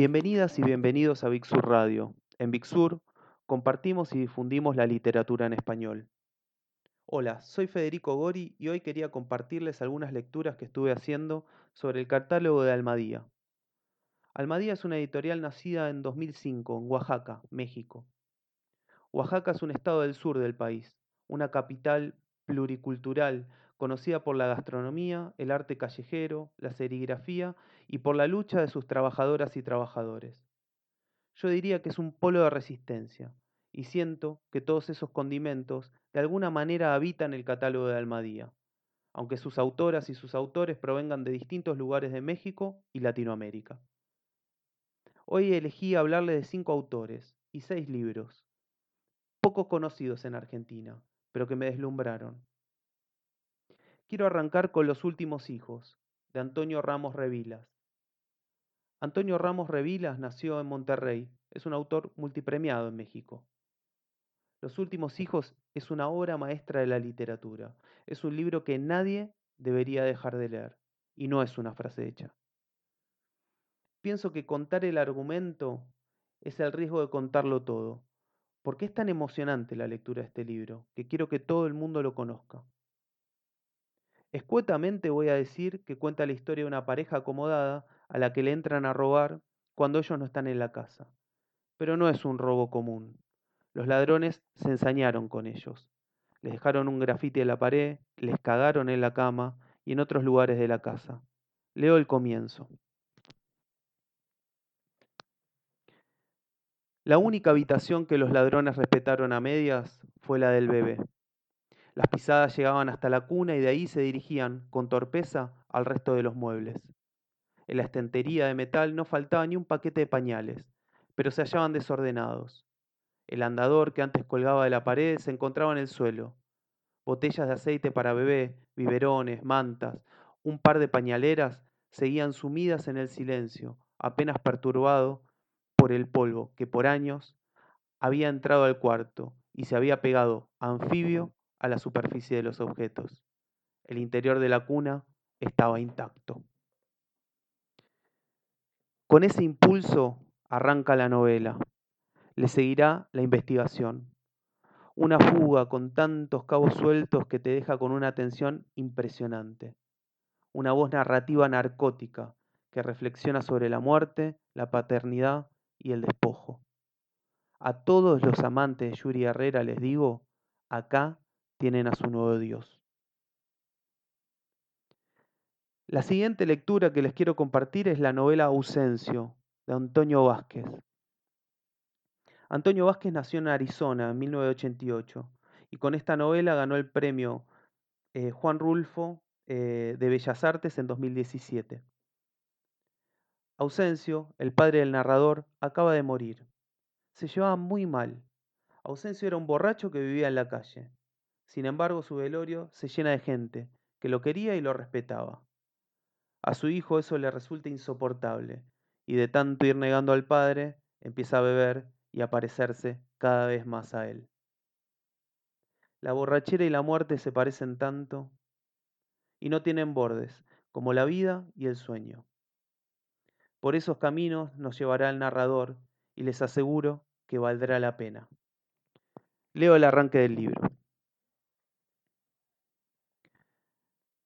Bienvenidas y bienvenidos a Big Sur Radio. En Big Sur compartimos y difundimos la literatura en español. Hola, soy Federico Gori y hoy quería compartirles algunas lecturas que estuve haciendo sobre el catálogo de Almadía. Almadía es una editorial nacida en 2005 en Oaxaca, México. Oaxaca es un estado del sur del país, una capital pluricultural conocida por la gastronomía, el arte callejero, la serigrafía y por la lucha de sus trabajadoras y trabajadores. Yo diría que es un polo de resistencia, y siento que todos esos condimentos de alguna manera habitan el catálogo de Almadía, aunque sus autoras y sus autores provengan de distintos lugares de México y Latinoamérica. Hoy elegí hablarle de cinco autores y seis libros, poco conocidos en Argentina, pero que me deslumbraron. Quiero arrancar con Los Últimos Hijos, de Antonio Ramos Revilas. Antonio Ramos Revilas nació en Monterrey, es un autor multipremiado en México. Los Últimos Hijos es una obra maestra de la literatura, es un libro que nadie debería dejar de leer, y no es una frase hecha. Pienso que contar el argumento es el riesgo de contarlo todo, porque es tan emocionante la lectura de este libro, que quiero que todo el mundo lo conozca. Escuetamente voy a decir que cuenta la historia de una pareja acomodada a la que le entran a robar cuando ellos no están en la casa. Pero no es un robo común. Los ladrones se ensañaron con ellos. Les dejaron un grafiti en la pared, les cagaron en la cama y en otros lugares de la casa. Leo el comienzo. La única habitación que los ladrones respetaron a medias fue la del bebé. Las pisadas llegaban hasta la cuna y de ahí se dirigían, con torpeza, al resto de los muebles. En la estantería de metal no faltaba ni un paquete de pañales, pero se hallaban desordenados. El andador que antes colgaba de la pared se encontraba en el suelo. Botellas de aceite para bebé, biberones, mantas, un par de pañaleras seguían sumidas en el silencio, apenas perturbado por el polvo que por años había entrado al cuarto y se había pegado anfibio a la superficie de los objetos. El interior de la cuna estaba intacto. Con ese impulso arranca la novela. Le seguirá la investigación. Una fuga con tantos cabos sueltos que te deja con una tensión impresionante. Una voz narrativa narcótica que reflexiona sobre la muerte, la paternidad y el despojo. A todos los amantes de Yuri Herrera les digo, acá tienen a su nuevo Dios. La siguiente lectura que les quiero compartir es la novela Ausencio, de Antonio Vázquez. Antonio Vázquez nació en Arizona en 1988 y con esta novela ganó el premio eh, Juan Rulfo eh, de Bellas Artes en 2017. Ausencio, el padre del narrador, acaba de morir. Se llevaba muy mal. Ausencio era un borracho que vivía en la calle. Sin embargo, su velorio se llena de gente que lo quería y lo respetaba. A su hijo eso le resulta insoportable, y de tanto ir negando al padre, empieza a beber y a parecerse cada vez más a él. La borrachera y la muerte se parecen tanto y no tienen bordes, como la vida y el sueño. Por esos caminos nos llevará el narrador y les aseguro que valdrá la pena. Leo el arranque del libro.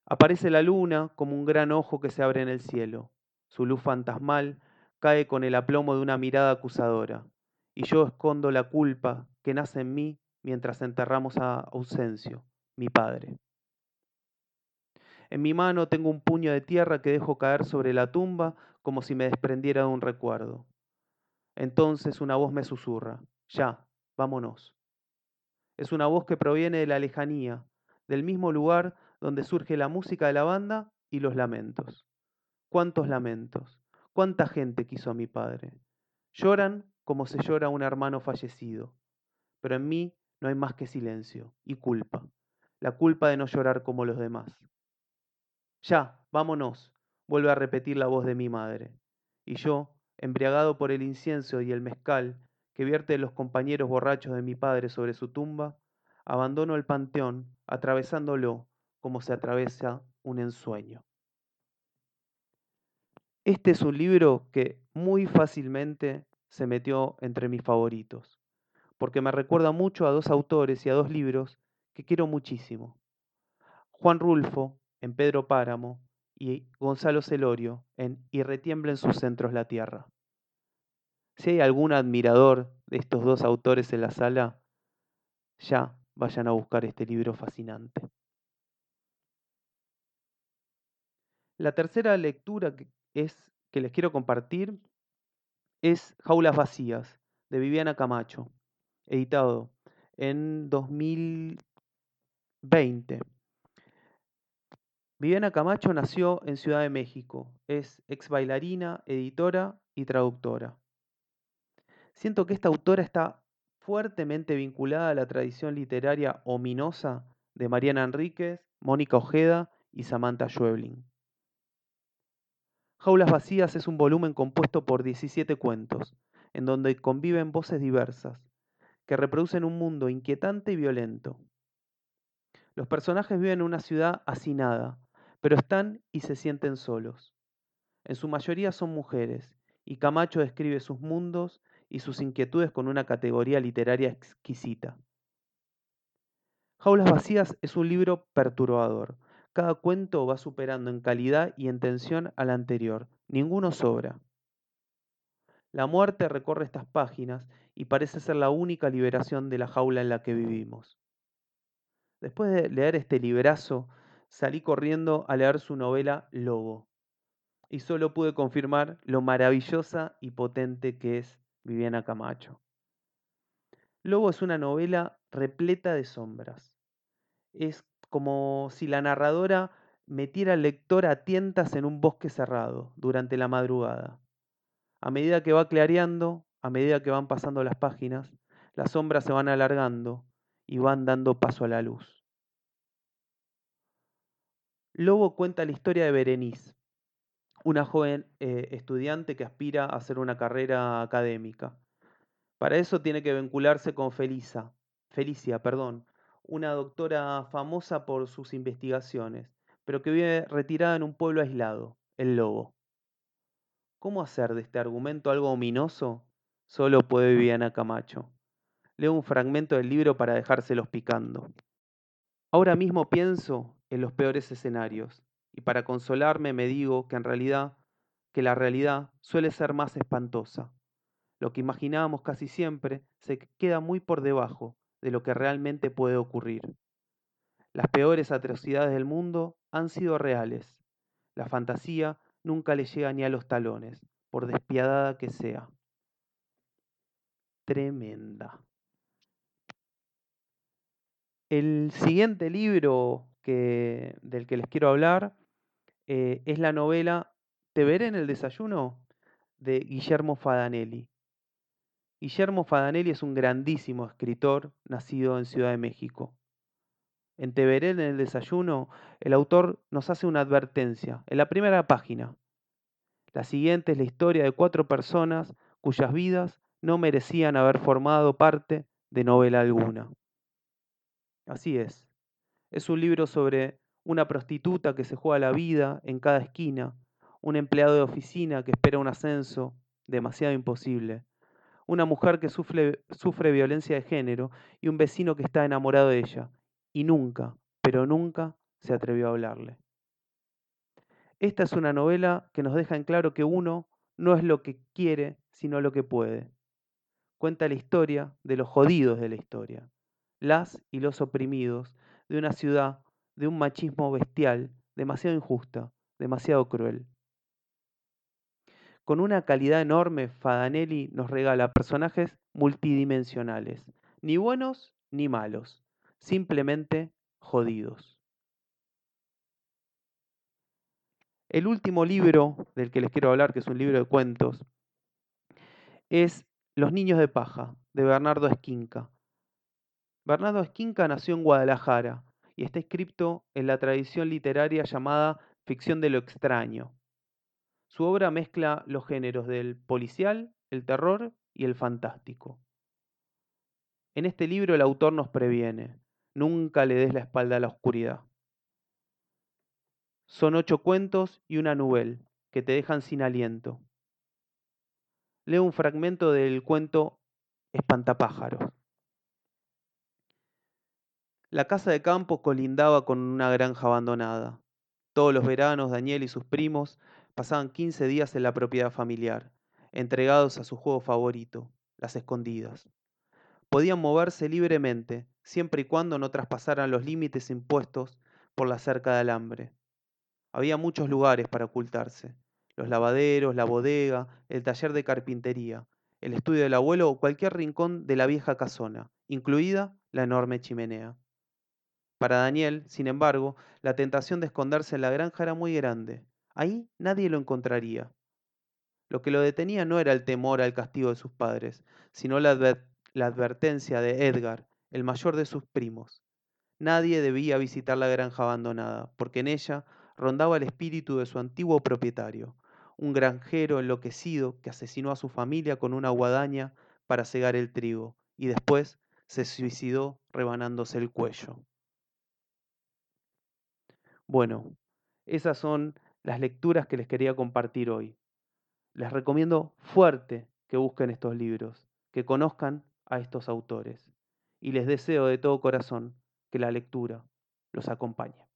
Aparece la luna como un gran ojo que se abre en el cielo. Su luz fantasmal cae con el aplomo de una mirada acusadora, y yo escondo la culpa que nace en mí mientras enterramos a Ausencio, mi padre. En mi mano tengo un puño de tierra que dejo caer sobre la tumba como si me desprendiera de un recuerdo. Entonces una voz me susurra, ya, vámonos. Es una voz que proviene de la lejanía, del mismo lugar donde surge la música de la banda y los lamentos. ¿Cuántos lamentos? ¿Cuánta gente quiso a mi padre? Lloran como se llora un hermano fallecido, pero en mí no hay más que silencio y culpa, la culpa de no llorar como los demás. Ya, vámonos, vuelve a repetir la voz de mi madre. Y yo, embriagado por el incienso y el mezcal que vierte los compañeros borrachos de mi padre sobre su tumba, abandono el panteón, atravesándolo como se atraviesa un ensueño. Este es un libro que muy fácilmente se metió entre mis favoritos, porque me recuerda mucho a dos autores y a dos libros que quiero muchísimo. Juan Rulfo, en Pedro Páramo, y Gonzalo Celorio, en Y retiembla en sus centros la tierra. Si hay algún admirador de estos dos autores en la sala, ya vayan a buscar este libro fascinante. La tercera lectura que, es, que les quiero compartir es Jaulas Vacías, de Viviana Camacho, editado en 2020. Viviana Camacho nació en Ciudad de México, es ex bailarina, editora y traductora. Siento que esta autora está fuertemente vinculada a la tradición literaria ominosa de Mariana Enríquez, Mónica Ojeda y Samantha Schweblin. Jaulas Vacías es un volumen compuesto por 17 cuentos, en donde conviven voces diversas, que reproducen un mundo inquietante y violento. Los personajes viven en una ciudad hacinada, pero están y se sienten solos. En su mayoría son mujeres, y Camacho describe sus mundos y sus inquietudes con una categoría literaria exquisita. Jaulas Vacías es un libro perturbador. Cada cuento va superando en calidad y en tensión al anterior. Ninguno sobra. La muerte recorre estas páginas y parece ser la única liberación de la jaula en la que vivimos. Después de leer este librazo, salí corriendo a leer su novela Lobo y solo pude confirmar lo maravillosa y potente que es Viviana Camacho. Lobo es una novela repleta de sombras. Es como si la narradora metiera al lector a tientas en un bosque cerrado durante la madrugada. A medida que va clareando, a medida que van pasando las páginas, las sombras se van alargando y van dando paso a la luz. Lobo cuenta la historia de Berenice, una joven eh, estudiante que aspira a hacer una carrera académica. Para eso tiene que vincularse con Felisa, Felicia, perdón, una doctora famosa por sus investigaciones, pero que vive retirada en un pueblo aislado, el Lobo. ¿Cómo hacer de este argumento algo ominoso? Solo puede Viviana Camacho. Leo un fragmento del libro para dejárselos picando. Ahora mismo pienso en los peores escenarios, y para consolarme me digo que en realidad, que la realidad suele ser más espantosa. Lo que imaginábamos casi siempre se queda muy por debajo de lo que realmente puede ocurrir. Las peores atrocidades del mundo han sido reales. La fantasía nunca le llega ni a los talones, por despiadada que sea. Tremenda. El siguiente libro que, del que les quiero hablar eh, es la novela Te veré en el desayuno de Guillermo Fadanelli. Guillermo Fadanelli es un grandísimo escritor nacido en Ciudad de México. En Te veré en el desayuno, el autor nos hace una advertencia en la primera página. La siguiente es la historia de cuatro personas cuyas vidas no merecían haber formado parte de novela alguna. Así es. Es un libro sobre una prostituta que se juega la vida en cada esquina, un empleado de oficina que espera un ascenso demasiado imposible, una mujer que sufre, sufre violencia de género y un vecino que está enamorado de ella y nunca, pero nunca se atrevió a hablarle. Esta es una novela que nos deja en claro que uno no es lo que quiere, sino lo que puede. Cuenta la historia de los jodidos de la historia, las y los oprimidos de una ciudad de un machismo bestial, demasiado injusta, demasiado cruel. Con una calidad enorme, Fadanelli nos regala personajes multidimensionales, ni buenos ni malos, simplemente jodidos. El último libro del que les quiero hablar, que es un libro de cuentos, es Los niños de paja, de Bernardo Esquinca. Bernardo Esquinca nació en Guadalajara, y está escrito en la tradición literaria llamada ficción de lo extraño. Su obra mezcla los géneros del policial, el terror y el fantástico. En este libro el autor nos previene, nunca le des la espalda a la oscuridad. Son ocho cuentos y una novela que te dejan sin aliento. Leo un fragmento del cuento Espantapájaros. La casa de campo colindaba con una granja abandonada. Todos los veranos Daniel y sus primos pasaban 15 días en la propiedad familiar, entregados a su juego favorito, las escondidas. Podían moverse libremente, siempre y cuando no traspasaran los límites impuestos por la cerca de alambre. Había muchos lugares para ocultarse, los lavaderos, la bodega, el taller de carpintería, el estudio del abuelo o cualquier rincón de la vieja casona, incluida la enorme chimenea. Para Daniel, sin embargo, la tentación de esconderse en la granja era muy grande. Ahí nadie lo encontraría. Lo que lo detenía no era el temor al castigo de sus padres, sino la, advertencia de Edgar, el mayor de sus primos. Nadie debía visitar la granja abandonada, porque en ella rondaba el espíritu de su antiguo propietario, un granjero enloquecido que asesinó a su familia con una guadaña para cegar el trigo y después se suicidó rebanándose el cuello. Bueno, esas son las lecturas que les quería compartir hoy. Les recomiendo fuerte que busquen estos libros, que conozcan a estos autores y les deseo de todo corazón que la lectura los acompañe.